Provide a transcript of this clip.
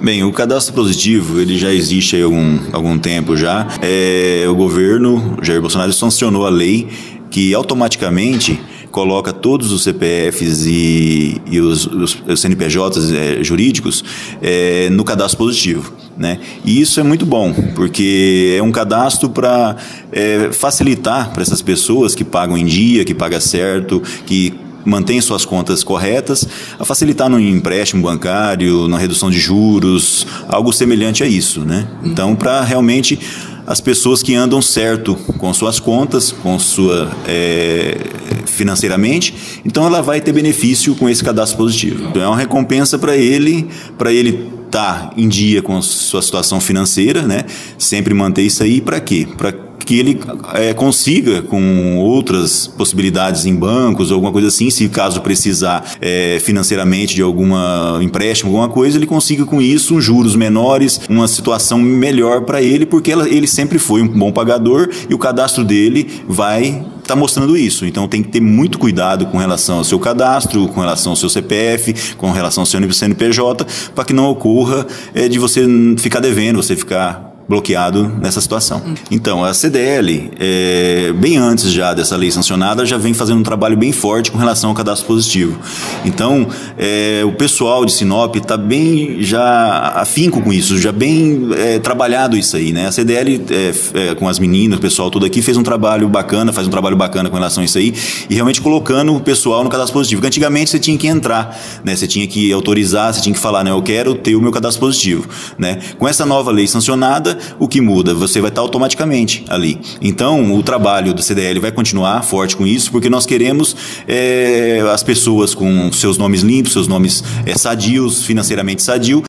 Bem, o cadastro positivo ele já existe há algum, algum tempo já. É, o governo Jair Bolsonaro sancionou a lei que automaticamente coloca todos os CPFs e, e os, os, CNPJs é, jurídicos é, no cadastro positivo. Né? E isso é muito bom, porque é um cadastro para é, facilitar para essas pessoas que pagam em dia, que pagam certo, que mantém suas contas corretas, a facilitar no empréstimo bancário, na redução de juros, algo semelhante a isso, né? Então, para realmente as pessoas que andam certo com suas contas, com sua é, financeiramente, então ela vai ter benefício com esse cadastro positivo. Então é uma recompensa para ele, para ele estar tá em dia com sua situação financeira, né? Sempre manter isso aí para quê? Para que ele é, consiga, com outras possibilidades em bancos ou alguma coisa assim, se caso precisar é, financeiramente de alguma empréstimo, alguma coisa, ele consiga com isso juros menores, uma situação melhor para ele, porque ela, ele sempre foi um bom pagador e o cadastro dele vai está mostrando isso. Então tem que ter muito cuidado com relação ao seu cadastro, com relação ao seu CPF, com relação ao seu CNPJ, para que não ocorra é, de você ficar devendo, você ficar bloqueado nessa situação. Então, a CDL, é, bem antes já dessa lei sancionada, já vem fazendo um trabalho bem forte com relação ao cadastro positivo. Então, é, o pessoal de Sinop está bem já afinco com isso, já bem é, trabalhado isso aí, né? A CDL, é, é, com as meninas, o pessoal todo aqui, fez um trabalho bacana, faz um trabalho bacana com relação a isso aí, e realmente colocando o pessoal no cadastro positivo. Porque antigamente você tinha que entrar, né? Você tinha que autorizar, você tinha que falar, né? Eu quero ter o meu cadastro positivo, né? Com essa nova lei sancionada, o que muda? Você vai estar automaticamente ali. Então, o trabalho do CDL vai continuar forte com isso, porque nós queremos é, as pessoas com seus nomes limpos, seus nomes é, sadios, financeiramente sadios,